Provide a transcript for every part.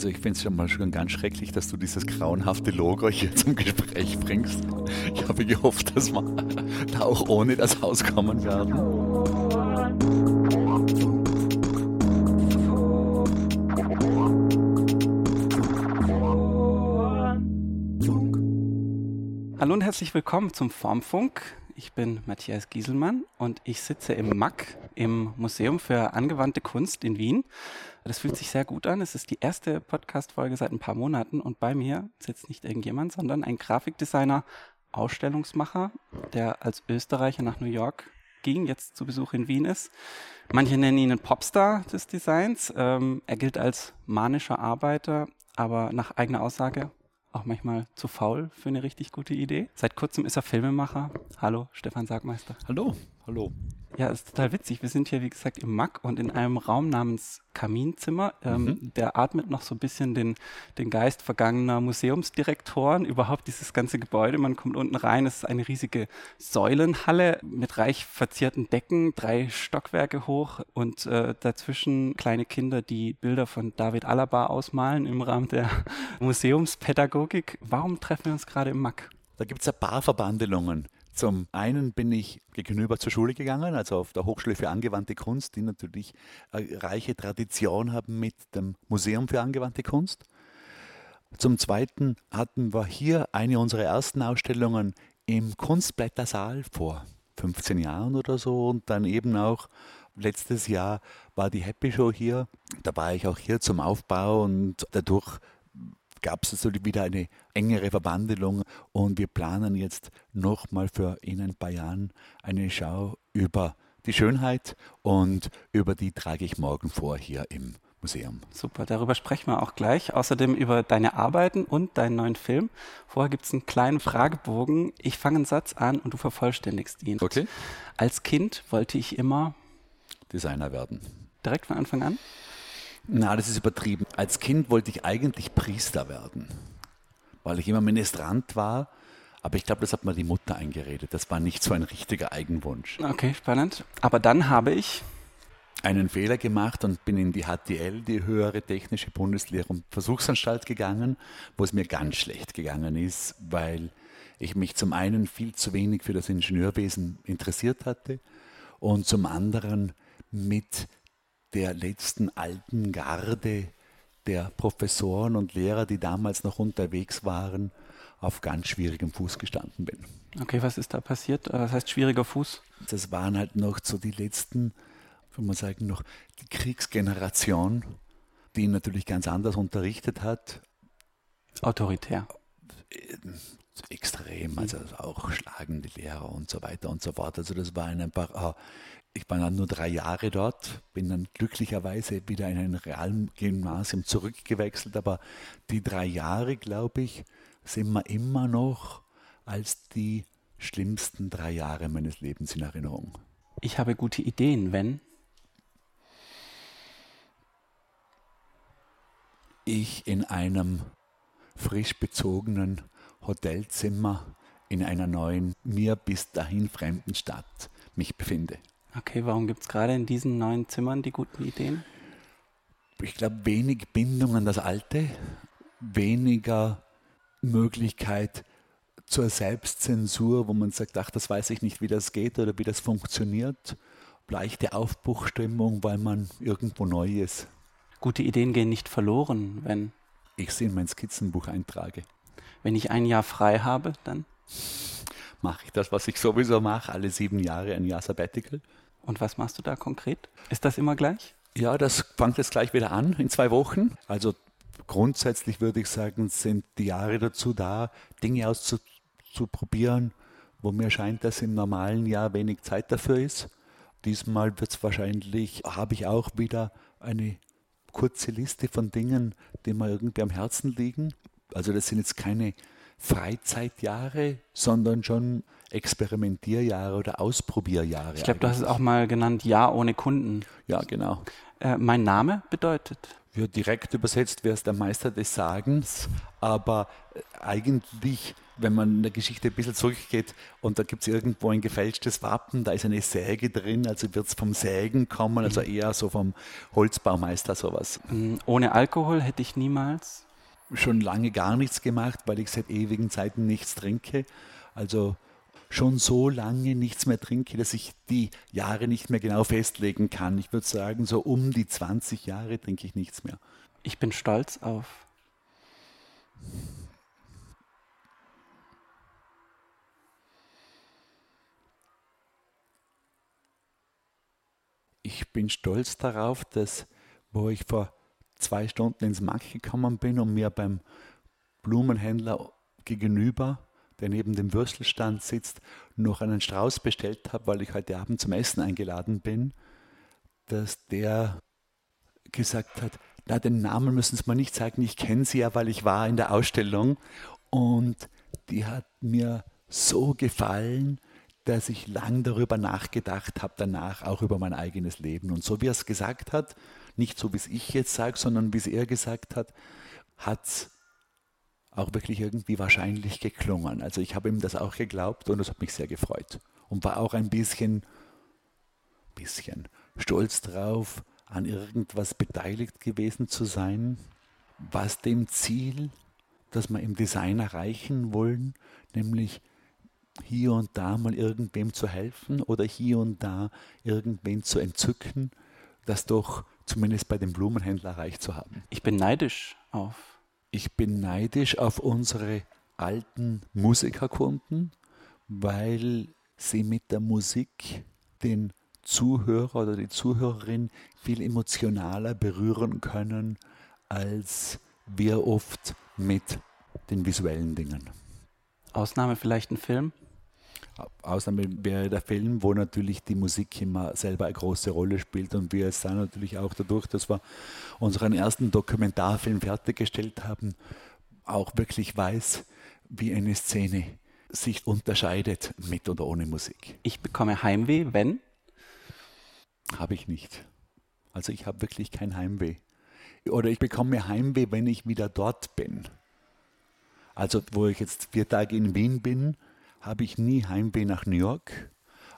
Also ich finde es schon mal schon ganz schrecklich, dass du dieses grauenhafte Logo hier zum Gespräch bringst. Ich habe gehofft, dass wir da auch ohne das Haus kommen werden. Hallo und herzlich willkommen zum Formfunk. Ich bin Matthias Gieselmann und ich sitze im MAC, im Museum für angewandte Kunst in Wien. Das fühlt sich sehr gut an. Es ist die erste Podcast-Folge seit ein paar Monaten und bei mir sitzt nicht irgendjemand, sondern ein Grafikdesigner, Ausstellungsmacher, der als Österreicher nach New York ging, jetzt zu Besuch in Wien ist. Manche nennen ihn einen Popstar des Designs. Ähm, er gilt als manischer Arbeiter, aber nach eigener Aussage auch manchmal zu faul für eine richtig gute Idee. Seit kurzem ist er Filmemacher. Hallo, Stefan Sagmeister. Hallo, hallo. Ja, ist total witzig. Wir sind hier, wie gesagt, im Mack und in einem Raum namens Kaminzimmer. Ähm, mhm. Der atmet noch so ein bisschen den, den Geist vergangener Museumsdirektoren. Überhaupt dieses ganze Gebäude. Man kommt unten rein. Es ist eine riesige Säulenhalle mit reich verzierten Decken, drei Stockwerke hoch und äh, dazwischen kleine Kinder, die Bilder von David Alaba ausmalen im Rahmen der Museumspädagogik. Warum treffen wir uns gerade im Mack? Da gibt es ein paar Verbandelungen. Zum einen bin ich gegenüber zur Schule gegangen, also auf der Hochschule für angewandte Kunst, die natürlich eine reiche Tradition haben mit dem Museum für angewandte Kunst. Zum Zweiten hatten wir hier eine unserer ersten Ausstellungen im Kunstblättersaal vor 15 Jahren oder so und dann eben auch letztes Jahr war die Happy Show hier. Da war ich auch hier zum Aufbau und dadurch gab es also wieder eine engere Verbandelung und wir planen jetzt nochmal für in ein paar Jahren eine Schau über die Schönheit und über die trage ich morgen vor hier im Museum. Super, darüber sprechen wir auch gleich. Außerdem über deine Arbeiten und deinen neuen Film. Vorher gibt es einen kleinen Fragebogen. Ich fange einen Satz an und du vervollständigst ihn. Okay. Als Kind wollte ich immer Designer werden. Direkt von Anfang an? Na, das ist übertrieben. Als Kind wollte ich eigentlich Priester werden, weil ich immer Ministrant war. Aber ich glaube, das hat mir die Mutter eingeredet. Das war nicht so ein richtiger Eigenwunsch. Okay, spannend. Aber dann habe ich einen Fehler gemacht und bin in die HTL, die höhere technische Bundeslehre und Versuchsanstalt gegangen, wo es mir ganz schlecht gegangen ist, weil ich mich zum einen viel zu wenig für das Ingenieurwesen interessiert hatte und zum anderen mit der letzten alten Garde der Professoren und Lehrer, die damals noch unterwegs waren, auf ganz schwierigem Fuß gestanden bin. Okay, was ist da passiert? Äh, was heißt schwieriger Fuß? Das waren halt noch so die letzten, kann man sagen, noch die Kriegsgeneration, die natürlich ganz anders unterrichtet hat. Autoritär. Äh, extrem, also auch schlagende Lehrer und so weiter und so fort. Also das war einfach ich war dann nur drei Jahre dort, bin dann glücklicherweise wieder in ein Realgymnasium zurückgewechselt, aber die drei Jahre, glaube ich, sind mir immer noch als die schlimmsten drei Jahre meines Lebens in Erinnerung. Ich habe gute Ideen, wenn ich in einem frisch bezogenen Hotelzimmer in einer neuen, mir bis dahin fremden Stadt mich befinde. Okay, warum gibt es gerade in diesen neuen Zimmern die guten Ideen? Ich glaube, wenig Bindung an das Alte, weniger Möglichkeit zur Selbstzensur, wo man sagt, ach, das weiß ich nicht, wie das geht oder wie das funktioniert. Leichte Aufbruchstimmung, weil man irgendwo neu ist. Gute Ideen gehen nicht verloren, wenn. Ich sie in mein Skizzenbuch eintrage. Wenn ich ein Jahr frei habe, dann? Mache ich das, was ich sowieso mache, alle sieben Jahre ein Jahr Sabbatical. Und was machst du da konkret? Ist das immer gleich? Ja, das fängt jetzt gleich wieder an in zwei Wochen. Also grundsätzlich würde ich sagen, sind die Jahre dazu da, Dinge auszuprobieren, wo mir scheint, dass im normalen Jahr wenig Zeit dafür ist. Diesmal wird es wahrscheinlich, habe ich auch wieder eine kurze Liste von Dingen, die mir irgendwie am Herzen liegen. Also das sind jetzt keine Freizeitjahre, sondern schon Experimentierjahre oder Ausprobierjahre. Ich glaube, du hast es auch mal genannt, Ja ohne Kunden. Ja, genau. Äh, mein Name bedeutet? Ja, direkt übersetzt wäre es der Meister des Sagens, aber äh, eigentlich wenn man in der Geschichte ein bisschen zurückgeht und da gibt es irgendwo ein gefälschtes Wappen, da ist eine Säge drin, also wird es vom Sägen kommen, also mhm. eher so vom Holzbaumeister sowas. Mm, ohne Alkohol hätte ich niemals? Schon lange gar nichts gemacht, weil ich seit ewigen Zeiten nichts trinke. Also schon so lange nichts mehr trinke, dass ich die Jahre nicht mehr genau festlegen kann. Ich würde sagen, so um die 20 Jahre trinke ich nichts mehr. Ich bin stolz auf ich bin stolz darauf, dass, wo ich vor zwei Stunden ins Markt gekommen bin und mir beim Blumenhändler gegenüber, der neben dem Würstelstand sitzt, noch einen Strauß bestellt habe, weil ich heute Abend zum Essen eingeladen bin, dass der gesagt hat, na, den Namen müssen Sie mir nicht sagen, ich kenne sie ja, weil ich war in der Ausstellung und die hat mir so gefallen, dass ich lang darüber nachgedacht habe, danach auch über mein eigenes Leben. Und so wie er es gesagt hat, nicht so wie es ich jetzt sage, sondern wie es er gesagt hat, hat es auch wirklich irgendwie wahrscheinlich geklungen. Also ich habe ihm das auch geglaubt und das hat mich sehr gefreut. Und war auch ein bisschen, bisschen stolz drauf, an irgendwas beteiligt gewesen zu sein, was dem Ziel, das wir im Design erreichen wollen, nämlich hier und da mal irgendwem zu helfen oder hier und da irgendwen zu entzücken, das doch zumindest bei dem Blumenhändler erreicht zu haben. Ich bin neidisch auf. Ich bin neidisch auf unsere alten Musikerkunden, weil sie mit der Musik den Zuhörer oder die Zuhörerin viel emotionaler berühren können als wir oft mit den visuellen Dingen. Ausnahme vielleicht ein Film? Ausnahme wäre der Film, wo natürlich die Musik immer selber eine große Rolle spielt und wir es dann natürlich auch dadurch, dass wir unseren ersten Dokumentarfilm fertiggestellt haben, auch wirklich weiß, wie eine Szene sich unterscheidet mit oder ohne Musik. Ich bekomme Heimweh, wenn? Habe ich nicht. Also ich habe wirklich kein Heimweh. Oder ich bekomme Heimweh, wenn ich wieder dort bin. Also wo ich jetzt vier Tage in Wien bin, habe ich nie Heimweh nach New York.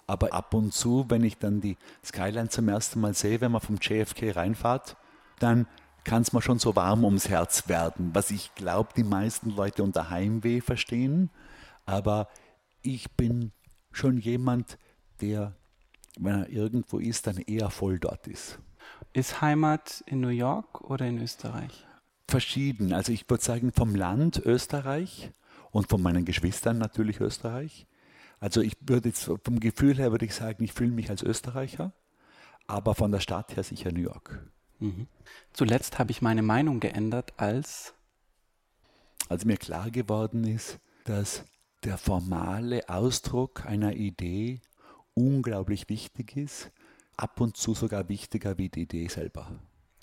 Aber ab und zu, wenn ich dann die Skyline zum ersten Mal sehe, wenn man vom JFK reinfahrt, dann kann es mir schon so warm ums Herz werden, was ich glaube, die meisten Leute unter Heimweh verstehen. Aber ich bin schon jemand, der wenn er irgendwo ist, dann eher voll dort ist. Ist Heimat in New York oder in Österreich? Verschieden. Also ich würde sagen vom Land Österreich und von meinen Geschwistern natürlich Österreich. Also ich würde jetzt vom Gefühl her würde ich sagen, ich fühle mich als Österreicher, aber von der Stadt her sicher New York. Mhm. Zuletzt habe ich meine Meinung geändert, als als mir klar geworden ist, dass der formale Ausdruck einer Idee unglaublich wichtig ist, ab und zu sogar wichtiger wie die Idee selber.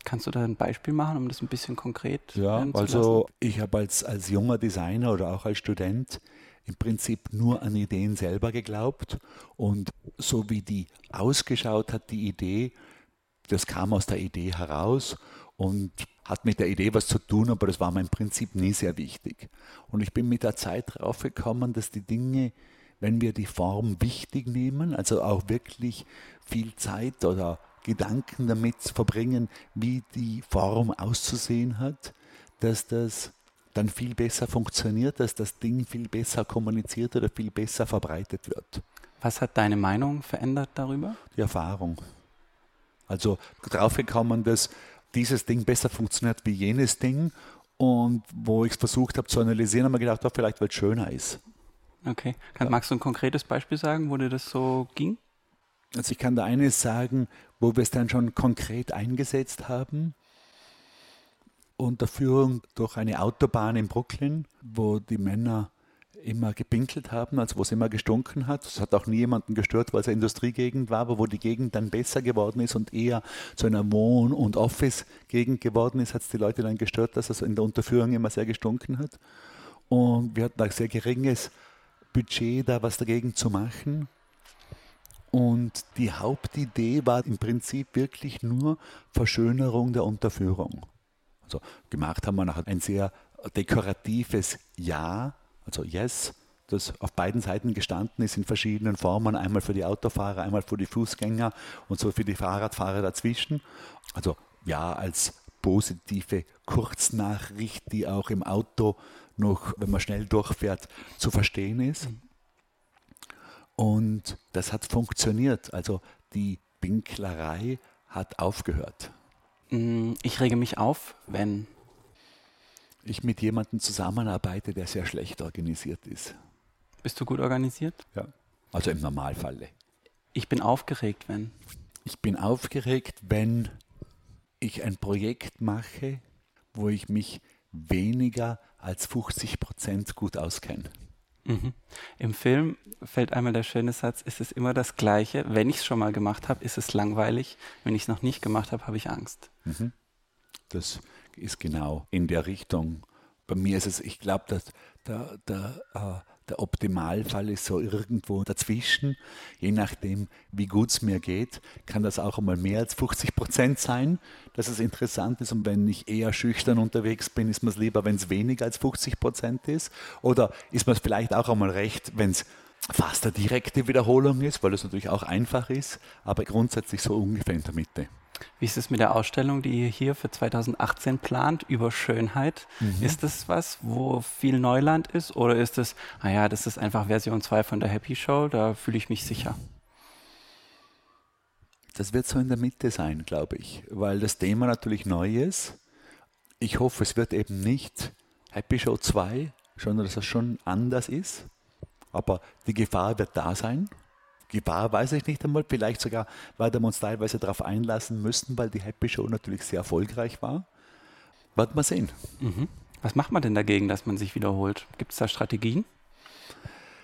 Kannst du da ein Beispiel machen, um das ein bisschen konkret Ja, also ich habe als, als junger Designer oder auch als Student im Prinzip nur an Ideen selber geglaubt und so wie die ausgeschaut hat, die Idee, das kam aus der Idee heraus und hat mit der Idee was zu tun, aber das war mir im Prinzip nie sehr wichtig. Und ich bin mit der Zeit drauf gekommen, dass die Dinge wenn wir die Form wichtig nehmen, also auch wirklich viel Zeit oder Gedanken damit verbringen, wie die Form auszusehen hat, dass das dann viel besser funktioniert, dass das Ding viel besser kommuniziert oder viel besser verbreitet wird. Was hat deine Meinung verändert darüber? Die Erfahrung. Also draufgekommen, dass dieses Ding besser funktioniert wie jenes Ding und wo ich es versucht habe zu analysieren, habe ich gedacht, oh, vielleicht weil es schöner ist. Okay. Kann, magst du ein konkretes Beispiel sagen, wo dir das so ging? Also ich kann da eines sagen, wo wir es dann schon konkret eingesetzt haben. Unter Führung durch eine Autobahn in Brooklyn, wo die Männer immer gepinkelt haben, also wo es immer gestunken hat. Es hat auch nie jemanden gestört, weil es eine Industriegegend war, aber wo die Gegend dann besser geworden ist und eher zu einer Wohn- und Office-Gegend geworden ist, hat es die Leute dann gestört, dass es in der Unterführung immer sehr gestunken hat. Und wir hatten ein sehr geringes Budget, da was dagegen zu machen. Und die Hauptidee war im Prinzip wirklich nur Verschönerung der Unterführung. Also gemacht haben wir nachher ein sehr dekoratives Ja, also Yes, das auf beiden Seiten gestanden ist in verschiedenen Formen, einmal für die Autofahrer, einmal für die Fußgänger und so für die Fahrradfahrer dazwischen. Also ja, als positive Kurznachricht, die auch im Auto noch, wenn man schnell durchfährt, zu verstehen ist. Und das hat funktioniert. Also die Pinklerei hat aufgehört. Mm, ich rege mich auf, wenn ich mit jemandem zusammenarbeite, der sehr schlecht organisiert ist. Bist du gut organisiert? Ja. Also im Normalfalle. Ich bin aufgeregt, wenn. Ich bin aufgeregt, wenn ich ein Projekt mache, wo ich mich weniger als 50 Prozent gut auskenne. Mhm. Im Film fällt einmal der schöne Satz, ist es immer das Gleiche. Wenn ich es schon mal gemacht habe, ist es langweilig. Wenn ich es noch nicht gemacht habe, habe ich Angst. Mhm. Das ist genau in der Richtung. Bei mir ist es, ich glaube, dass der, der, äh, der Optimalfall ist so irgendwo dazwischen. Je nachdem, wie gut es mir geht, kann das auch einmal mehr als 50 Prozent sein, dass es interessant ist. Und wenn ich eher schüchtern unterwegs bin, ist mir es lieber, wenn es weniger als 50 Prozent ist. Oder ist mir es vielleicht auch einmal recht, wenn es fast eine direkte Wiederholung ist, weil es natürlich auch einfach ist, aber grundsätzlich so ungefähr in der Mitte. Wie ist es mit der Ausstellung, die ihr hier für 2018 plant über Schönheit? Mhm. Ist das was, wo viel Neuland ist oder ist es, naja, ah das ist einfach Version 2 von der Happy Show, da fühle ich mich sicher? Das wird so in der Mitte sein, glaube ich, weil das Thema natürlich neu ist. Ich hoffe, es wird eben nicht Happy Show 2, sondern dass es schon anders ist. Aber die Gefahr wird da sein. Gefahr weiß ich nicht einmal. Vielleicht sogar, weil wir uns teilweise darauf einlassen müssten, weil die Happy Show natürlich sehr erfolgreich war. Wird man sehen. Mhm. Was macht man denn dagegen, dass man sich wiederholt? Gibt es da Strategien?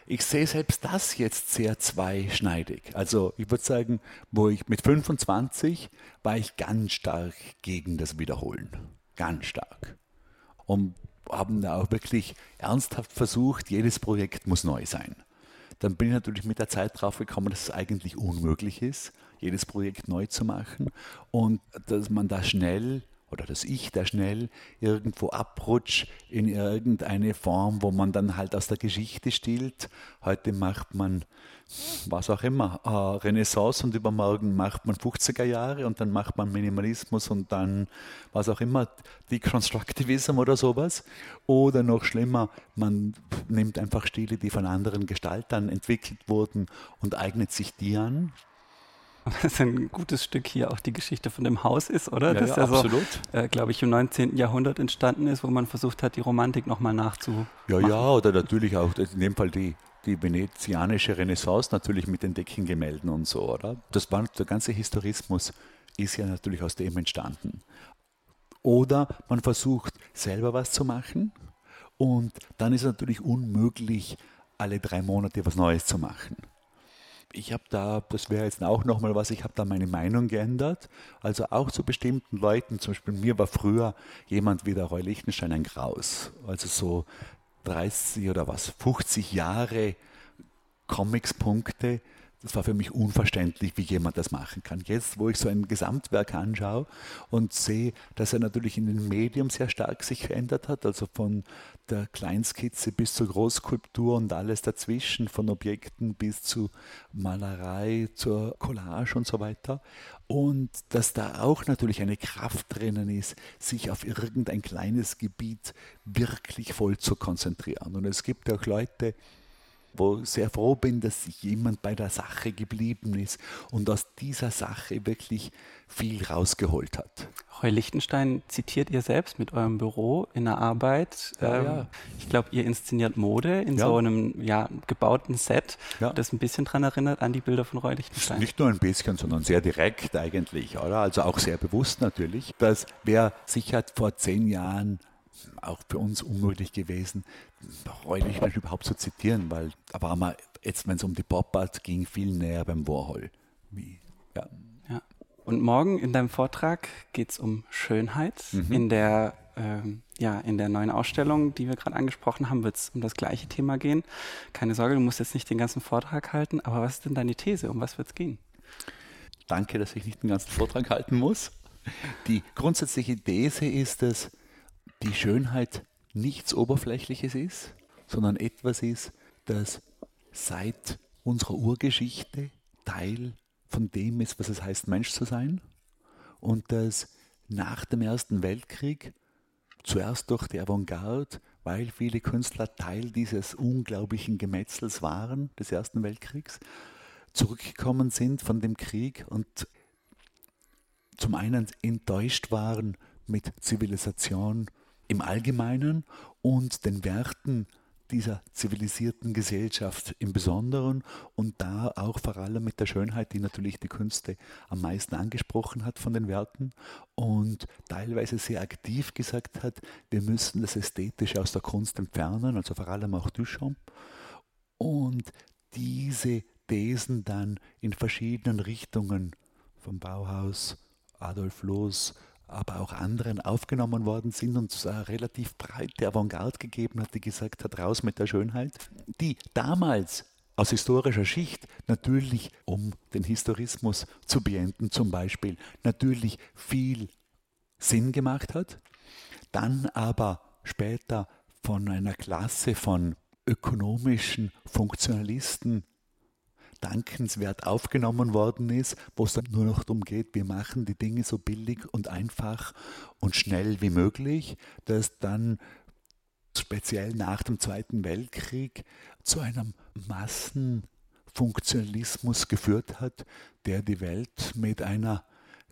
Ich sehe selbst das jetzt sehr zweischneidig. Also ich würde sagen, wo ich mit 25 war ich ganz stark gegen das Wiederholen. Ganz stark. Und haben da auch wirklich ernsthaft versucht, jedes Projekt muss neu sein dann bin ich natürlich mit der Zeit drauf gekommen, dass es eigentlich unmöglich ist, jedes Projekt neu zu machen und dass man da schnell oder dass ich da schnell irgendwo abrutscht in irgendeine Form, wo man dann halt aus der Geschichte stillt. Heute macht man was auch immer, äh, Renaissance und übermorgen macht man 50er Jahre und dann macht man Minimalismus und dann was auch immer, Deconstructivism oder sowas. Oder noch schlimmer, man nimmt einfach Stile, die von anderen Gestaltern entwickelt wurden und eignet sich die an. Was ein gutes Stück hier auch die Geschichte von dem Haus ist, oder? Ja, das ja, ja absolut. So, äh, glaube ich, im 19. Jahrhundert entstanden ist, wo man versucht hat, die Romantik nochmal nachzumachen. Ja, ja, oder natürlich auch in dem Fall die, die venezianische Renaissance natürlich mit den Deckengemälden und so, oder? Das war, der ganze Historismus ist ja natürlich aus dem entstanden. Oder man versucht selber was zu machen und dann ist es natürlich unmöglich, alle drei Monate was Neues zu machen. Ich habe da, das wäre jetzt auch nochmal was, ich habe da meine Meinung geändert. Also auch zu bestimmten Leuten, zum Beispiel mir war früher jemand wie der Roy Lichtenstein ein Graus. Also so 30 oder was, 50 Jahre Comics-Punkte. Das war für mich unverständlich, wie jemand das machen kann. Jetzt, wo ich so ein Gesamtwerk anschaue und sehe, dass er natürlich in den Medien sehr stark sich verändert hat, also von der Kleinskizze bis zur Großskulptur und alles dazwischen, von Objekten bis zu Malerei, zur Collage und so weiter. Und dass da auch natürlich eine Kraft drinnen ist, sich auf irgendein kleines Gebiet wirklich voll zu konzentrieren. Und es gibt auch Leute, wo ich sehr froh bin, dass jemand bei der Sache geblieben ist und aus dieser Sache wirklich viel rausgeholt hat. Roy Lichtenstein zitiert ihr selbst mit eurem Büro in der Arbeit. Ja, ähm, ja. Ich glaube, ihr inszeniert Mode in ja. so einem ja, gebauten Set, das ein bisschen daran erinnert an die Bilder von Roy Lichtenstein. Nicht nur ein bisschen, sondern sehr direkt eigentlich, oder? Also auch sehr bewusst natürlich. Das wäre sicher vor zehn Jahren auch für uns unmöglich gewesen, Roy nicht überhaupt zu zitieren, weil da war man jetzt, wenn es um die Pop-Art ging, viel näher beim Warhol. Wie, ja. ja. Und morgen in deinem Vortrag geht es um Schönheit. Mhm. In der ähm, ja, in der neuen Ausstellung, die wir gerade angesprochen haben, wird es um das gleiche Thema gehen. Keine Sorge, du musst jetzt nicht den ganzen Vortrag halten, aber was ist denn deine These? Um was wird es gehen? Danke, dass ich nicht den ganzen Vortrag halten muss. Die grundsätzliche These ist, dass die Schönheit nichts Oberflächliches ist, sondern etwas ist, das seit unserer Urgeschichte Teil von dem ist, was es heißt, Mensch zu sein und das nach dem Ersten Weltkrieg zuerst durch die Avantgarde, weil viele Künstler Teil dieses unglaublichen Gemetzels waren des Ersten Weltkriegs, zurückgekommen sind von dem Krieg und zum einen enttäuscht waren mit Zivilisation im Allgemeinen und den Werten dieser zivilisierten Gesellschaft im Besonderen und da auch vor allem mit der Schönheit, die natürlich die Künste am meisten angesprochen hat von den Werten und teilweise sehr aktiv gesagt hat, wir müssen das Ästhetische aus der Kunst entfernen, also vor allem auch Duchamp. Und diese Thesen dann in verschiedenen Richtungen vom Bauhaus, Adolf Loos, aber auch anderen aufgenommen worden sind und es eine relativ breite Avantgarde gegeben hat, die gesagt hat, raus mit der Schönheit, die damals aus historischer Schicht natürlich, um den Historismus zu beenden zum Beispiel, natürlich viel Sinn gemacht hat, dann aber später von einer Klasse von ökonomischen Funktionalisten dankenswert aufgenommen worden ist, wo es dann nur noch darum geht, wir machen die Dinge so billig und einfach und schnell wie möglich, dass dann speziell nach dem Zweiten Weltkrieg zu einem Massenfunktionalismus geführt hat, der die Welt mit einer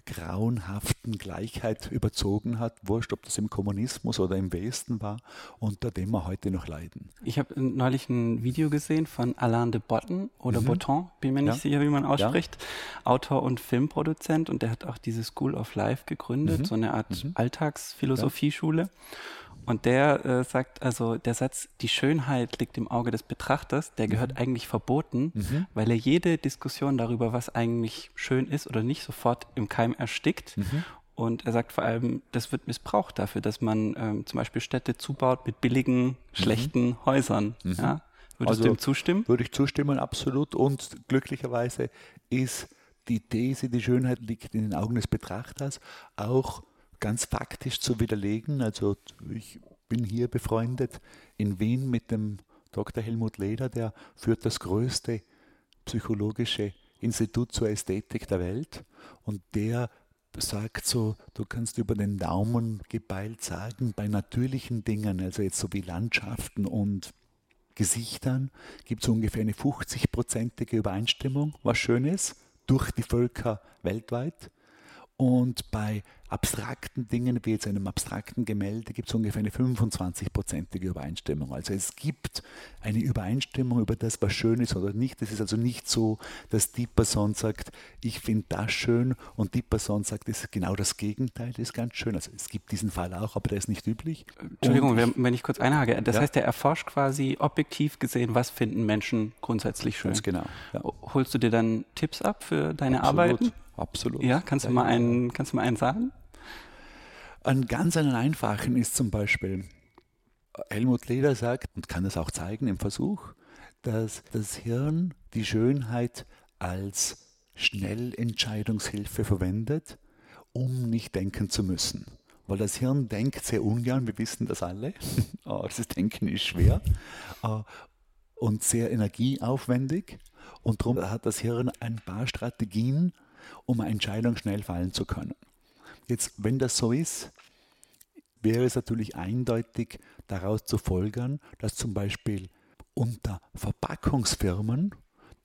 grauenhaften Gleichheit überzogen hat, wurscht, ob das im Kommunismus oder im Westen war, unter dem wir heute noch leiden. Ich habe neulich ein Video gesehen von Alain de Botton oder mhm. Botton, bin mir nicht ja. sicher, wie man ausspricht, ja. Autor und Filmproduzent und der hat auch diese School of Life gegründet, mhm. so eine Art mhm. Alltagsphilosophieschule. Ja. Und der äh, sagt also, der Satz, die Schönheit liegt im Auge des Betrachters, der gehört mhm. eigentlich verboten, mhm. weil er jede Diskussion darüber, was eigentlich schön ist oder nicht, sofort im Keim erstickt. Mhm. Und er sagt vor allem, das wird missbraucht dafür, dass man ähm, zum Beispiel Städte zubaut mit billigen, mhm. schlechten Häusern. Mhm. Ja? Würdest also, du ihm zustimmen? Würde ich zustimmen, absolut. Und glücklicherweise ist die These, die Schönheit liegt in den Augen des Betrachters, auch ganz faktisch zu widerlegen. Also ich bin hier befreundet in Wien mit dem Dr. Helmut Leder, der führt das größte psychologische Institut zur Ästhetik der Welt und der sagt so, du kannst über den Daumen gebeilt sagen, bei natürlichen Dingen, also jetzt so wie Landschaften und Gesichtern, gibt es ungefähr eine 50-prozentige Übereinstimmung, was schön ist, durch die Völker weltweit. Und bei abstrakten Dingen, wie jetzt einem abstrakten Gemälde, gibt es ungefähr eine 25-prozentige Übereinstimmung. Also es gibt eine Übereinstimmung über das, was schön ist oder nicht. Es ist also nicht so, dass die Person sagt, ich finde das schön und die Person sagt, es ist genau das Gegenteil, das ist ganz schön. Also es gibt diesen Fall auch, aber der ist nicht üblich. Entschuldigung, ich, wenn ich kurz einhage. Das ja? heißt, er erforscht quasi objektiv gesehen, was finden Menschen grundsätzlich schön. Ganz genau. Ja. Holst du dir dann Tipps ab für deine Absolut. Arbeiten? Absolut. Ja, kannst du mal einen, kannst du mal einen sagen? Ein ganz einen einfachen ist zum Beispiel, Helmut Leder sagt, und kann das auch zeigen im Versuch, dass das Hirn die Schönheit als Schnellentscheidungshilfe verwendet, um nicht denken zu müssen. Weil das Hirn denkt sehr ungern, wir wissen das alle. oh, das Denken ist schwer uh, und sehr energieaufwendig. Und darum hat das Hirn ein paar Strategien, um eine Entscheidung schnell fallen zu können. Jetzt, wenn das so ist, wäre es natürlich eindeutig daraus zu folgern, dass zum Beispiel unter Verpackungsfirmen,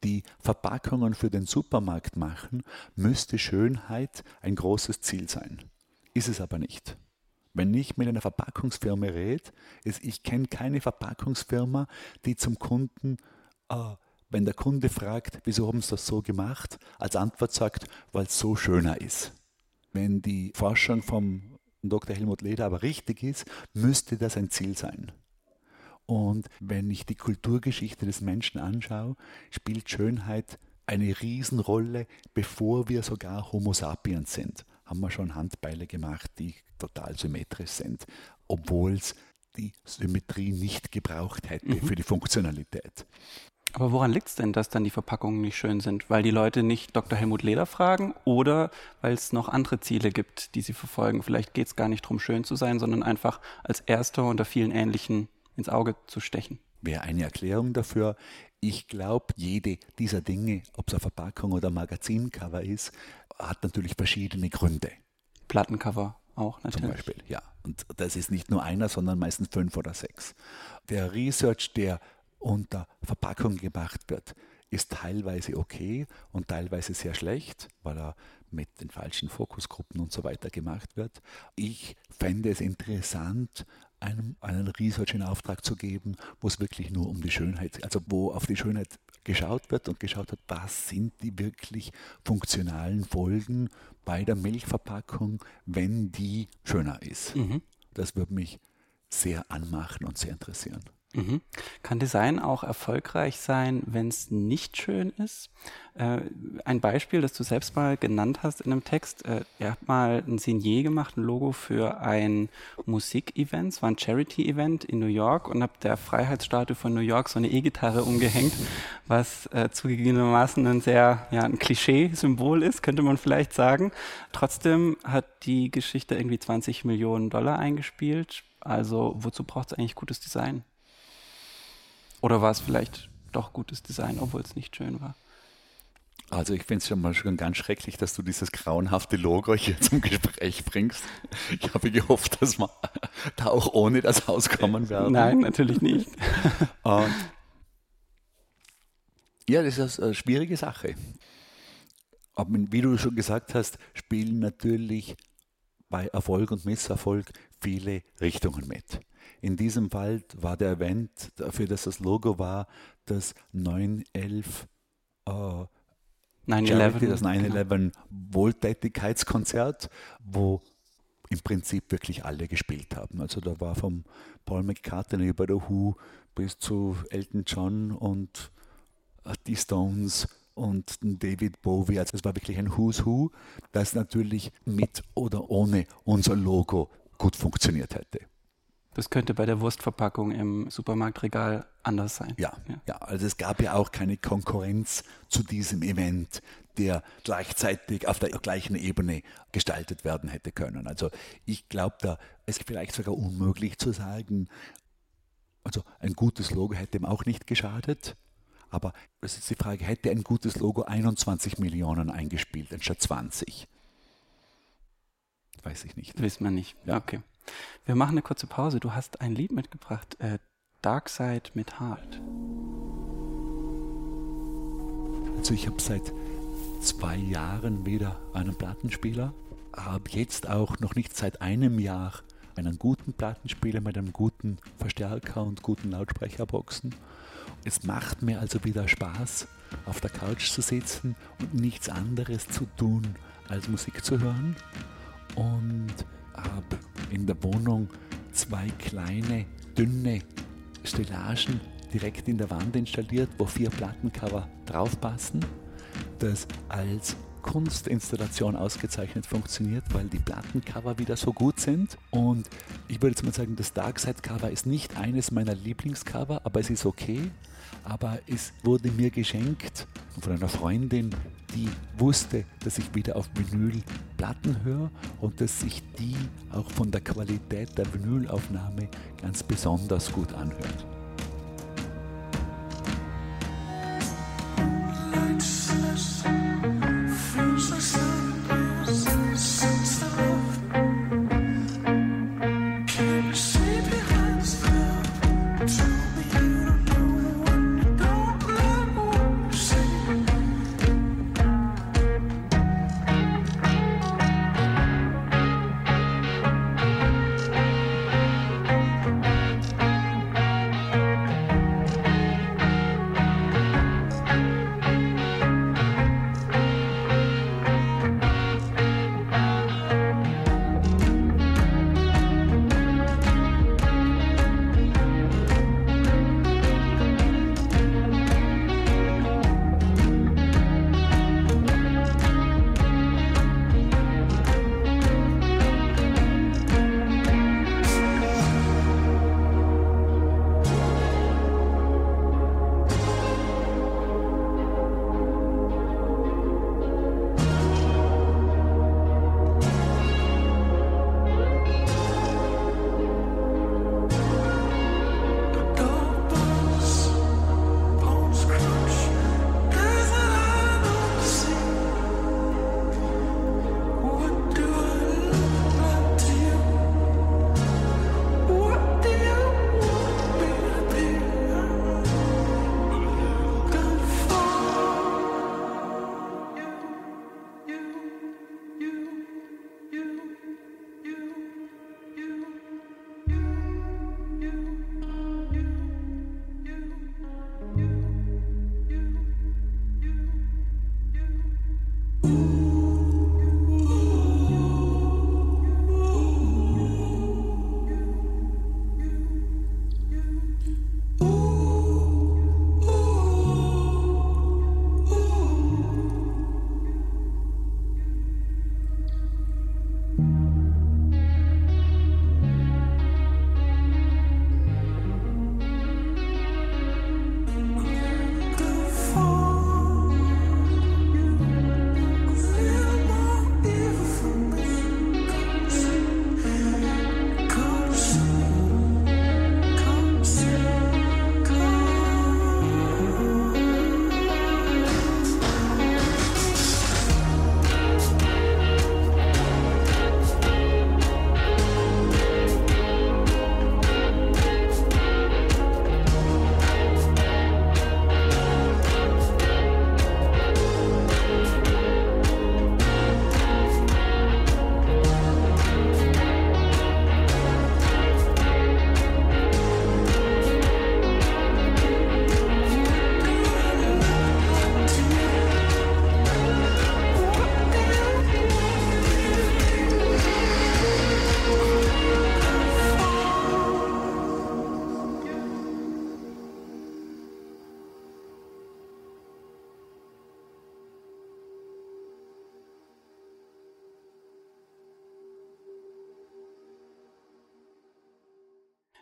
die Verpackungen für den Supermarkt machen, müsste Schönheit ein großes Ziel sein. Ist es aber nicht. Wenn ich mit einer Verpackungsfirma rede, ist, ich kenne keine Verpackungsfirma, die zum Kunden, äh, wenn der Kunde fragt, wieso haben sie das so gemacht, als Antwort sagt, weil es so schöner ist. Wenn die Forschung vom Dr. Helmut Leder aber richtig ist, müsste das ein Ziel sein. Und wenn ich die Kulturgeschichte des Menschen anschaue, spielt Schönheit eine Riesenrolle, bevor wir sogar Homo sapiens sind. Haben wir schon Handbeile gemacht, die total symmetrisch sind, obwohl es die Symmetrie nicht gebraucht hätte mhm. für die Funktionalität. Aber woran liegt es denn, dass dann die Verpackungen nicht schön sind? Weil die Leute nicht Dr. Helmut Leder fragen oder weil es noch andere Ziele gibt, die sie verfolgen? Vielleicht geht es gar nicht darum, schön zu sein, sondern einfach als Erster unter vielen Ähnlichen ins Auge zu stechen. wäre eine Erklärung dafür. Ich glaube, jede dieser Dinge, ob es eine Verpackung oder ein Magazincover ist, hat natürlich verschiedene Gründe. Plattencover auch natürlich. Zum Beispiel, ja. Und das ist nicht nur einer, sondern meistens fünf oder sechs. Der Research, der unter Verpackung gemacht wird, ist teilweise okay und teilweise sehr schlecht, weil er mit den falschen Fokusgruppen und so weiter gemacht wird. Ich fände es interessant, einem einen Research in Auftrag zu geben, wo es wirklich nur um die Schönheit, also wo auf die Schönheit geschaut wird und geschaut wird, was sind die wirklich funktionalen Folgen bei der Milchverpackung, wenn die schöner ist. Mhm. Das würde mich sehr anmachen und sehr interessieren. Mhm. Kann Design auch erfolgreich sein, wenn es nicht schön ist? Äh, ein Beispiel, das du selbst mal genannt hast in einem Text. Äh, ihr habt mal ein Signier gemacht, ein Logo für ein Musikevent, es war ein Charity-Event in New York und habt der Freiheitsstatue von New York so eine E-Gitarre umgehängt, was äh, zugegebenermaßen ein sehr, ja, ein Klischee-Symbol ist, könnte man vielleicht sagen. Trotzdem hat die Geschichte irgendwie 20 Millionen Dollar eingespielt. Also wozu braucht es eigentlich gutes Design? Oder war es vielleicht doch gutes Design, obwohl es nicht schön war? Also ich finde es schon mal schon ganz schrecklich, dass du dieses grauenhafte Logo hier zum Gespräch bringst. Ich habe gehofft, dass wir da auch ohne das auskommen werden. Nein, natürlich nicht. Und ja, das ist eine schwierige Sache. Aber wie du schon gesagt hast, spielen natürlich bei Erfolg und Misserfolg viele Richtungen mit. In diesem Fall war der Event, dafür dass das Logo war, das 911 äh, 9/11, das 9-11 genau. Wohltätigkeitskonzert, wo im Prinzip wirklich alle gespielt haben. Also da war vom Paul McCartney über der Who bis zu Elton John und äh, die Stones und David Bowie. Also es war wirklich ein Who's Who, das natürlich mit oder ohne unser Logo gut funktioniert hätte. Das könnte bei der Wurstverpackung im Supermarktregal anders sein. Ja, ja, ja, also es gab ja auch keine Konkurrenz zu diesem Event, der gleichzeitig auf der gleichen Ebene gestaltet werden hätte können. Also ich glaube, da ist vielleicht sogar unmöglich zu sagen, also ein gutes Logo hätte ihm auch nicht geschadet. Aber es ist die Frage, hätte ein gutes Logo 21 Millionen eingespielt anstatt 20? Weiß ich nicht. Wissen wir nicht. Ja. Okay. Wir machen eine kurze Pause. Du hast ein Lied mitgebracht, äh, Dark Side mit Heart. Also ich habe seit zwei Jahren wieder einen Plattenspieler, habe jetzt auch noch nicht seit einem Jahr einen guten Plattenspieler mit einem guten Verstärker und guten Lautsprecherboxen. Es macht mir also wieder Spaß, auf der Couch zu sitzen und nichts anderes zu tun, als Musik zu hören. Und habe in der Wohnung zwei kleine, dünne Stellagen direkt in der Wand installiert, wo vier Plattencover draufpassen, das als Kunstinstallation ausgezeichnet funktioniert, weil die Plattencover wieder so gut sind. Und ich würde jetzt mal sagen, das Darkside Cover ist nicht eines meiner Lieblingscover, aber es ist okay. Aber es wurde mir geschenkt von einer Freundin, die wusste, dass ich wieder auf Vinyl Platten höre und dass sich die auch von der Qualität der Vinylaufnahme ganz besonders gut anhört.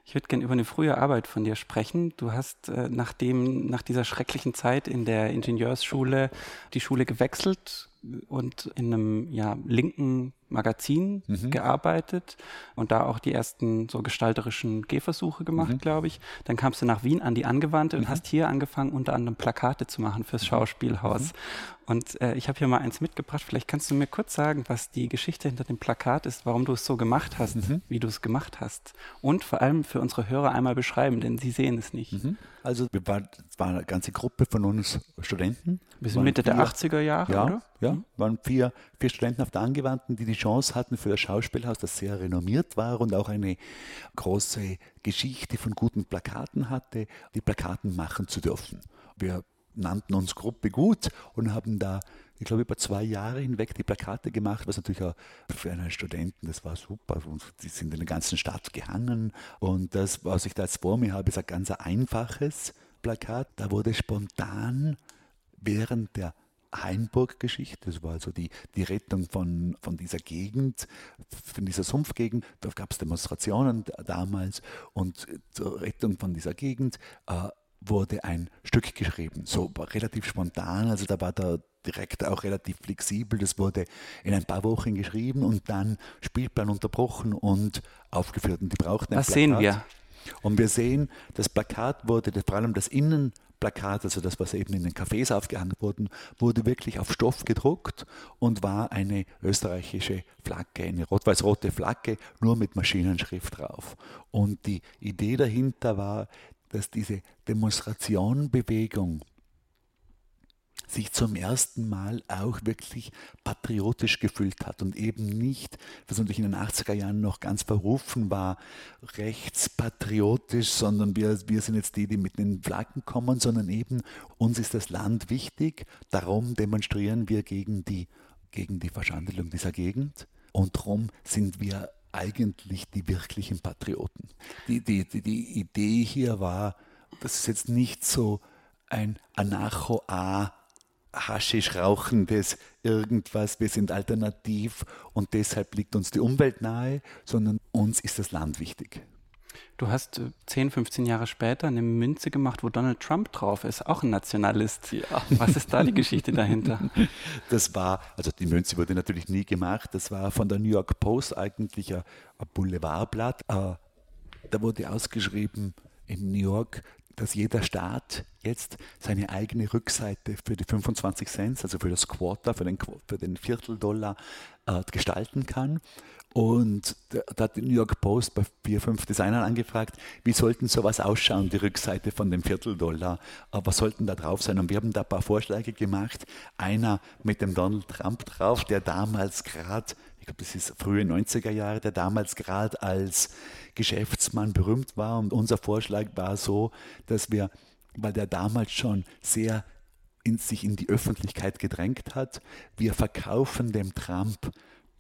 Ich würde gerne über eine frühe Arbeit von dir sprechen. Du hast äh, nachdem, nach dieser schrecklichen Zeit in der Ingenieursschule die Schule gewechselt und in einem ja, linken Magazin mhm. gearbeitet und da auch die ersten so gestalterischen Gehversuche gemacht, mhm. glaube ich. Dann kamst du nach Wien an die Angewandte mhm. und hast hier angefangen, unter anderem Plakate zu machen fürs mhm. Schauspielhaus. Mhm. Und äh, ich habe hier mal eins mitgebracht. Vielleicht kannst du mir kurz sagen, was die Geschichte hinter dem Plakat ist, warum du es so gemacht hast, mhm. wie du es gemacht hast. Und vor allem für unsere Hörer einmal beschreiben, denn sie sehen es nicht. Also wir waren, es war eine ganze Gruppe von uns Studenten. Wir sind Mitte vier, der 80er Jahre, ja, oder? Ja, waren vier, vier Studenten auf der Angewandten, die die Chance hatten für das Schauspielhaus, das sehr renommiert war und auch eine große Geschichte von guten Plakaten hatte, die Plakaten machen zu dürfen. Wir nannten uns Gruppe gut und haben da, ich glaube, über zwei Jahre hinweg die Plakate gemacht, was natürlich auch für einen Studenten, das war super. Und die sind in der ganzen Stadt gehangen. Und das, was ich da jetzt vor mir habe, ist ein ganz einfaches Plakat. Da wurde spontan während der Hainburg-Geschichte. Das war also die, die Rettung von, von dieser Gegend, von dieser Sumpfgegend. Da gab es Demonstrationen damals und zur Rettung von dieser Gegend äh, wurde ein Stück geschrieben. So relativ spontan, also da war der Direktor auch relativ flexibel. Das wurde in ein paar Wochen geschrieben und dann Spielplan unterbrochen und aufgeführt. Und die brauchten ein Was Plakat. sehen wir? Und wir sehen, das Plakat wurde, vor allem das Innen Plakat, also das, was eben in den Cafés aufgehangen wurde, wurde wirklich auf Stoff gedruckt und war eine österreichische Flagge, eine rot-weiß-rote Flagge, nur mit Maschinenschrift drauf. Und die Idee dahinter war, dass diese Demonstrationbewegung sich zum ersten Mal auch wirklich patriotisch gefühlt hat und eben nicht, was natürlich in den 80er Jahren noch ganz verrufen war, rechtspatriotisch, sondern wir, wir sind jetzt die, die mit den Flaggen kommen, sondern eben uns ist das Land wichtig, darum demonstrieren wir gegen die, gegen die Verschandelung dieser Gegend und darum sind wir eigentlich die wirklichen Patrioten. Die, die, die, die Idee hier war, das ist jetzt nicht so ein Anarcho-A Haschisch rauchendes irgendwas, wir sind alternativ und deshalb liegt uns die Umwelt nahe, sondern uns ist das Land wichtig. Du hast 10, äh, 15 Jahre später eine Münze gemacht, wo Donald Trump drauf ist, auch ein Nationalist. Ja. Was ist da die Geschichte dahinter? Das war, also die Münze wurde natürlich nie gemacht, das war von der New York Post eigentlich ein Boulevardblatt. Äh, da wurde ausgeschrieben in New York, dass jeder Staat jetzt seine eigene Rückseite für die 25 Cent, also für das Quarter, für den, für den Vierteldollar äh, gestalten kann. Und da hat die New York Post bei vier, fünf Designern angefragt, wie sollten sowas ausschauen, die Rückseite von dem Vierteldollar, äh, was sollten da drauf sein? Und wir haben da ein paar Vorschläge gemacht. Einer mit dem Donald Trump drauf, der damals gerade, ich glaube, das ist frühe 90er Jahre, der damals gerade als Geschäftsmann berühmt war. Und unser Vorschlag war so, dass wir, weil der damals schon sehr in sich in die Öffentlichkeit gedrängt hat. Wir verkaufen dem Trump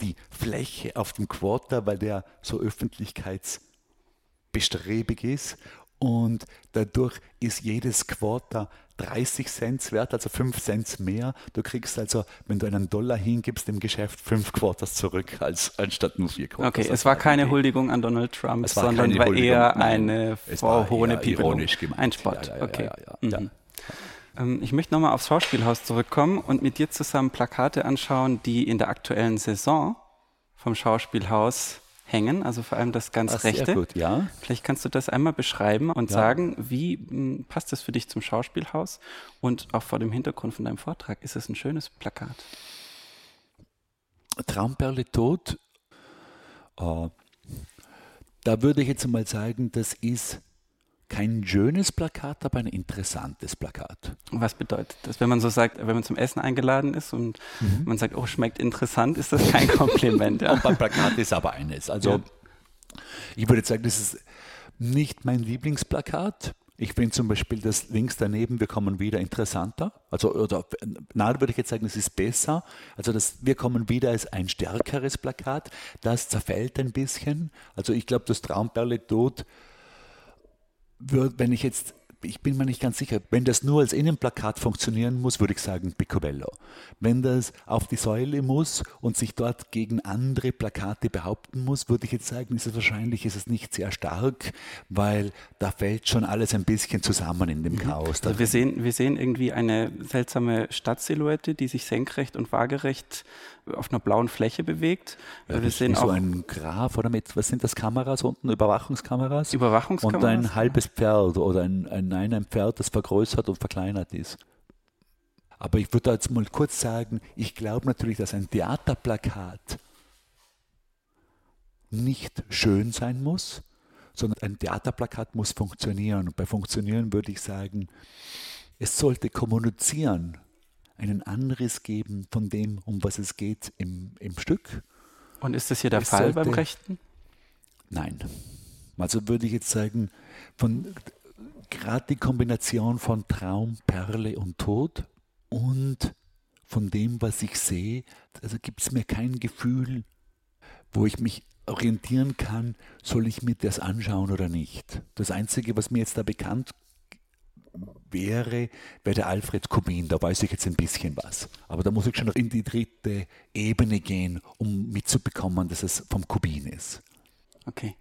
die Fläche auf dem Quarter, weil der so öffentlichkeitsbestrebig ist. Und dadurch ist jedes Quarter 30 Cent wert, also 5 Cent mehr. Du kriegst also, wenn du einen Dollar hingibst im Geschäft, 5 Quarters zurück, als anstatt nur 4 Quarters. Okay, es war keine Huldigung an Donald Trump, sondern war eher eine verhohene ironisch gemeint. Ein Spott, Ja, ja, okay. ja. Mhm. Ähm, Ich möchte nochmal aufs Schauspielhaus zurückkommen und mit dir zusammen Plakate anschauen, die in der aktuellen Saison vom Schauspielhaus hängen, also vor allem das ganz Ach, sehr rechte. gut, ja. Vielleicht kannst du das einmal beschreiben und Ja. sagen, wie mh, passt das für dich zum Schauspielhaus und auch vor dem Hintergrund von deinem Vortrag. Ist es ein schönes Plakat? Traumperle tot, äh, da würde ich jetzt mal sagen, das ist kein schönes Plakat, aber ein interessantes Plakat. Was bedeutet das? Wenn man so sagt, wenn man zum Essen eingeladen ist und Mhm. man sagt, oh, schmeckt interessant, ist das kein Kompliment. ja? Beim Plakat ist aber eines. Also Ja. ich würde sagen, das ist nicht mein Lieblingsplakat. Ich finde zum Beispiel das links daneben, wir kommen wieder interessanter. Also, oder, na, würde ich jetzt sagen, es ist besser. Also, das, wir kommen wieder als ein stärkeres Plakat. Das zerfällt ein bisschen. Also, ich glaube, das Traumperle tot wird, wenn ich jetzt, ich bin mir nicht ganz sicher, wenn das nur als Innenplakat funktionieren muss, würde ich sagen Picobello. Wenn das auf die Säule muss und sich dort gegen andere Plakate behaupten muss, würde ich jetzt sagen, ist es wahrscheinlich ist es nicht sehr stark, weil da fällt schon alles ein bisschen zusammen in dem Chaos. Da Also wir, sehen, wir sehen irgendwie eine seltsame Stadtsilhouette, die sich senkrecht und waagerecht auf einer blauen Fläche bewegt. Ja, wir sehen so auch ein Graf oder mit, was sind das, Kameras unten, Überwachungskameras? Überwachungskameras. Und ein halbes Pferd oder ein, ein, nein, ein Pferd, das vergrößert und verkleinert ist. Aber ich würde jetzt mal kurz sagen, ich glaube natürlich, dass ein Theaterplakat nicht schön sein muss, sondern ein Theaterplakat muss funktionieren. Und bei funktionieren würde ich sagen, es sollte kommunizieren, einen Anriss geben von dem, um was es geht im, im Stück. Und ist das hier der Es Fall beim sollte- Rechten? Nein. Also würde ich jetzt sagen, von gerade die Kombination von Traum, Perle und Tod und von dem, was ich sehe, also gibt es mir kein Gefühl, wo ich mich orientieren kann, soll ich mir das anschauen oder nicht. Das Einzige, was mir jetzt da bekannt wäre, wäre der Alfred Kubin. Da weiß ich jetzt ein bisschen was. Aber da muss ich schon in die dritte Ebene gehen, um mitzubekommen, dass es vom Kubin ist. Okay.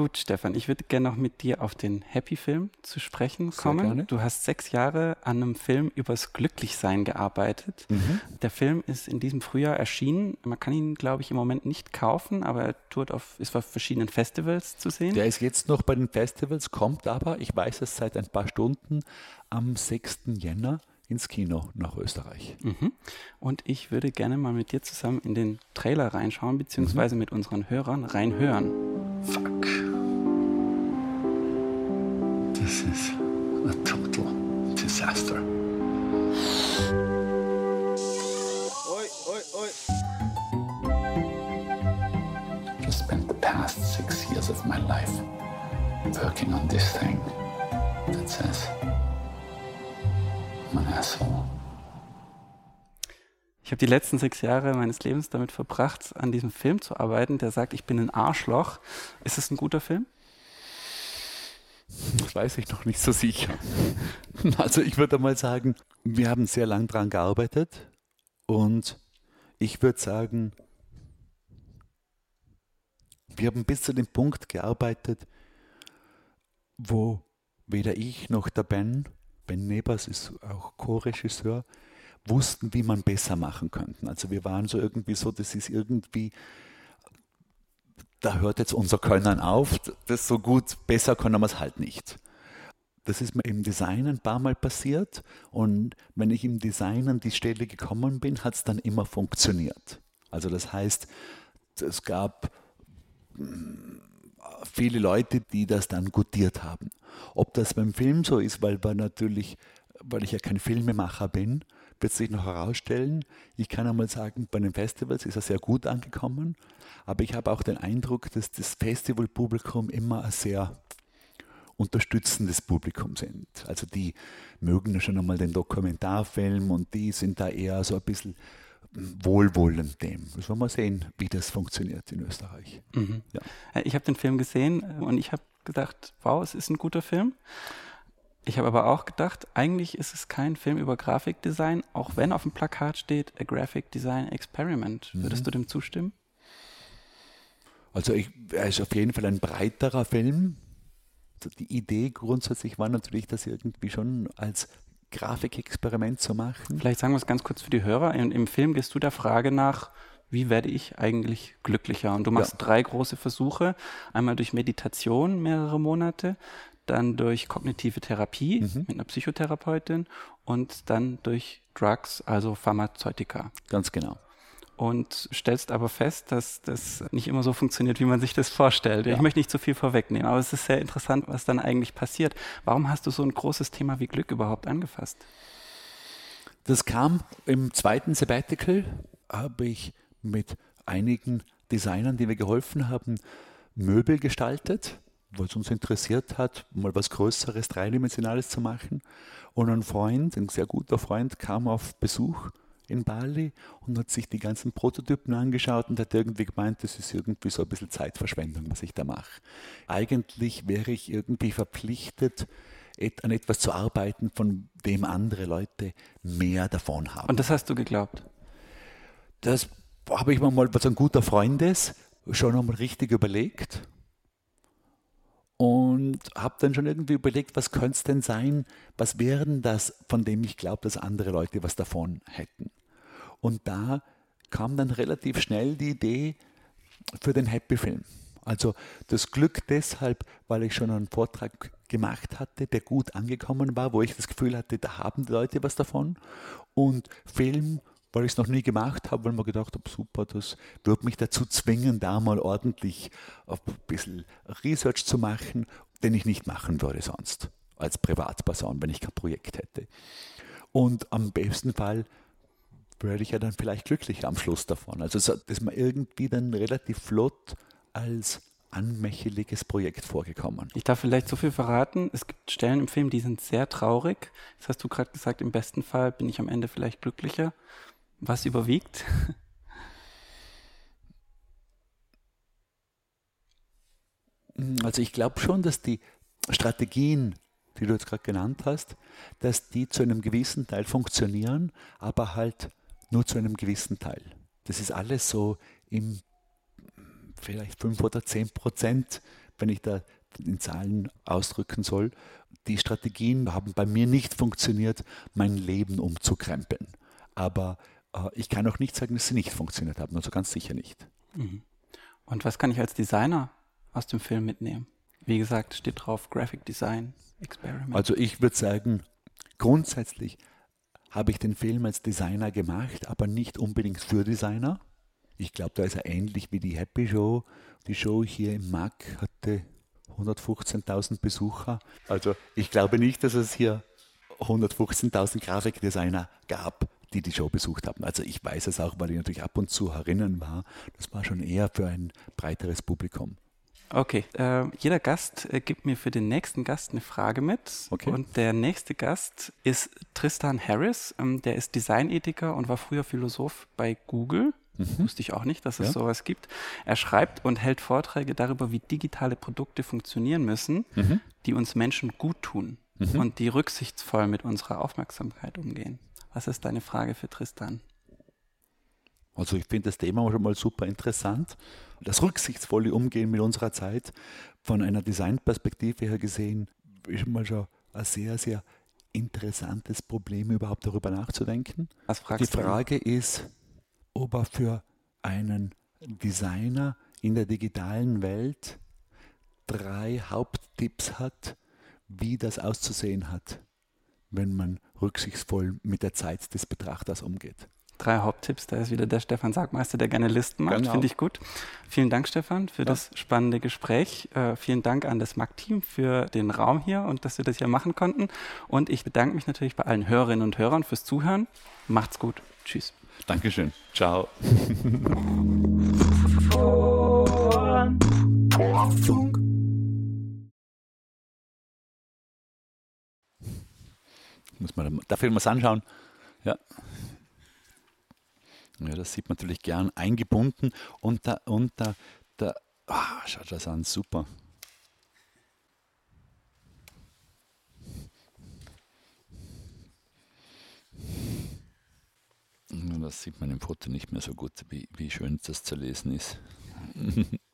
Gut, Stefan, ich würde gerne noch mit dir auf den Happy-Film zu sprechen Sehr kommen. gerne. Du hast sechs Jahre an einem Film übers Glücklichsein gearbeitet. Mhm. Der Film ist in diesem Frühjahr erschienen. Man kann ihn, glaube ich, im Moment nicht kaufen, aber er tourt auf, ist auf verschiedenen Festivals zu sehen. Der ist jetzt noch bei den Festivals, kommt aber, ich weiß es seit ein paar Stunden, am 6. Jänner ins Kino nach Österreich. Mhm. Und ich würde gerne mal mit dir zusammen in den Trailer reinschauen, beziehungsweise mit unseren Hörern reinhören. Fuck. This is a total disaster. Just spent the past six years of my life working on this thing that says I'm an asshole. Ich habe die letzten sechs Jahre meines Lebens damit verbracht, an diesem Film zu arbeiten, der sagt, ich bin ein Arschloch. Ist es ein guter Film? Das weiß ich noch nicht so sicher. Also ich würde mal sagen, wir haben sehr lang dran gearbeitet und ich würde sagen, wir haben bis zu dem Punkt gearbeitet, wo weder ich noch der Ben, Ben Nebers ist auch Co-Regisseur, wussten, wie man besser machen könnten. Also wir waren so irgendwie so, das ist irgendwie, da hört jetzt unser Können auf, das so gut, besser können wir es halt nicht. Das ist mir im Design ein paar Mal passiert und wenn ich im Design an die Stelle gekommen bin, hat es dann immer funktioniert. Also das heißt, es gab mm, viele Leute, die das dann gutiert haben. Ob das beim Film so ist, weil wir natürlich, weil ich ja kein Filmemacher bin, wird sich noch herausstellen. Ich kann einmal sagen, bei den Festivals ist er sehr gut angekommen, aber ich habe auch den Eindruck, dass das Festivalpublikum immer ein sehr unterstützendes Publikum sind. Also die mögen schon einmal den Dokumentarfilm und die sind da eher so ein bisschen wohlwollend dem. Müssen wir mal sehen, wie das funktioniert in Österreich. Mhm. Ja. Äh, ich habe den Film gesehen und ich habe gedacht, wow, es ist ein guter Film. Ich habe aber auch gedacht, eigentlich ist es kein Film über Grafikdesign, auch wenn auf dem Plakat steht A Graphic Design Experiment. Würdest mhm. du dem zustimmen? Also ich, er ist auf jeden Fall ein breiterer Film. Die Idee grundsätzlich war natürlich, das irgendwie schon als Grafikexperiment zu machen. Vielleicht sagen wir es ganz kurz für die Hörer. Im, Im, Film gehst du der Frage nach, wie werde ich eigentlich glücklicher? Und du machst ja. drei große Versuche. Einmal durch Meditation mehrere Monate, dann durch kognitive Therapie mhm. mit einer Psychotherapeutin und dann durch Drugs, also Pharmazeutika. Ganz genau und stellst aber fest, dass das nicht immer so funktioniert, wie man sich das vorstellt. Ja. Ich möchte nicht zu viel vorwegnehmen, aber es ist sehr interessant, was dann eigentlich passiert. Warum hast du so ein großes Thema wie Glück überhaupt angefasst? Das kam im zweiten Sabbatical, habe ich mit einigen Designern, die mir geholfen haben, Möbel gestaltet, es uns interessiert hat, mal was Größeres, Dreidimensionales zu machen. Und ein Freund, ein sehr guter Freund, kam auf Besuch in Bali und hat sich die ganzen Prototypen angeschaut und hat irgendwie gemeint, das ist irgendwie so ein bisschen Zeitverschwendung, was ich da mache. Eigentlich wäre ich irgendwie verpflichtet, an etwas zu arbeiten, von dem andere Leute mehr davon haben. Und das hast du geglaubt? Das habe ich mir mal, was ein guter Freund ist, schon einmal richtig überlegt und habe dann schon irgendwie überlegt, was könnte es denn sein, was wäre denn das, von dem ich glaube, dass andere Leute was davon hätten. Und da kam dann relativ schnell die Idee für den Happy-Film. Also das Glück deshalb, weil ich schon einen Vortrag gemacht hatte, der gut angekommen war, wo ich das Gefühl hatte, da haben die Leute was davon. Und Film, weil ich es noch nie gemacht habe, weil man gedacht habe, super, das wird mich dazu zwingen, da mal ordentlich ein bisschen Research zu machen, den ich nicht machen würde sonst als Privatperson, wenn ich kein Projekt hätte. Und am besten Fall werde ich ja dann vielleicht glücklich am Schluss davon. Also das ist mir irgendwie dann relativ flott als anmächeliges Projekt vorgekommen. Ich darf vielleicht so viel verraten. Es gibt Stellen im Film, die sind sehr traurig. Das hast du gerade gesagt, im besten Fall bin ich am Ende vielleicht glücklicher. Was überwiegt? Also ich glaube schon, dass die Strategien, die du jetzt gerade genannt hast, dass die zu einem gewissen Teil funktionieren, aber halt nur zu einem gewissen Teil. Das ist alles so im vielleicht 5 oder 10 Prozent, wenn ich da in Zahlen ausdrücken soll. Die Strategien haben bei mir nicht funktioniert, mein Leben umzukrempeln. Aber ich kann auch nicht sagen, dass sie nicht funktioniert haben, also ganz sicher nicht. Mhm. Und was kann ich als Designer aus dem Film mitnehmen? Wie gesagt, steht drauf Graphic Design Experiment. Also ich würde sagen, grundsätzlich habe ich den Film als Designer gemacht, aber nicht unbedingt für Designer. Ich glaube, da ist er ähnlich wie die Happy Show. Die Show hier im MAC hatte 115.000 Besucher. Also ich glaube nicht, dass es hier 115.000 Grafikdesigner gab, die die Show besucht haben. Also ich weiß es auch, weil ich natürlich ab und zu herinnen war. Das war schon eher für ein breiteres Publikum. Okay, äh, jeder Gast äh, gibt mir für den nächsten Gast eine Frage mit. Okay. Und der nächste Gast ist Tristan Harris. Ähm, der ist Designethiker und war früher Philosoph bei Google. Mhm. Wusste ich auch nicht, dass es ja. sowas gibt. Er schreibt und hält Vorträge darüber, wie digitale Produkte funktionieren müssen, mhm. die uns Menschen gut tun mhm. und die rücksichtsvoll mit unserer Aufmerksamkeit umgehen. Was ist deine Frage für Tristan? Also ich finde das Thema schon mal super interessant. Das rücksichtsvolle Umgehen mit unserer Zeit von einer Designperspektive her gesehen ist mal schon ein sehr, sehr interessantes Problem, überhaupt darüber nachzudenken. Was fragst Die Frage du? ist, ob er für einen Designer in der digitalen Welt drei Haupttipps hat, wie das auszusehen hat, wenn man rücksichtsvoll mit der Zeit des Betrachters umgeht drei Haupttipps. Da ist wieder der Stefan Sargmeister, der gerne Listen macht. Genau. Finde ich gut. Vielen Dank, Stefan, für ja. das spannende Gespräch. Äh, vielen Dank an das MAG-Team für den Raum hier und dass wir das hier machen konnten. Und ich bedanke mich natürlich bei allen Hörerinnen und Hörern fürs Zuhören. Macht's gut. Tschüss. Dankeschön. Ciao. Muss man, darf ich mal anschauen? Ja. Ja, das sieht man natürlich gern eingebunden und da, und da, da ah, schaut das an, super. Das sieht man im Foto nicht mehr so gut, wie, wie schön das zu lesen ist.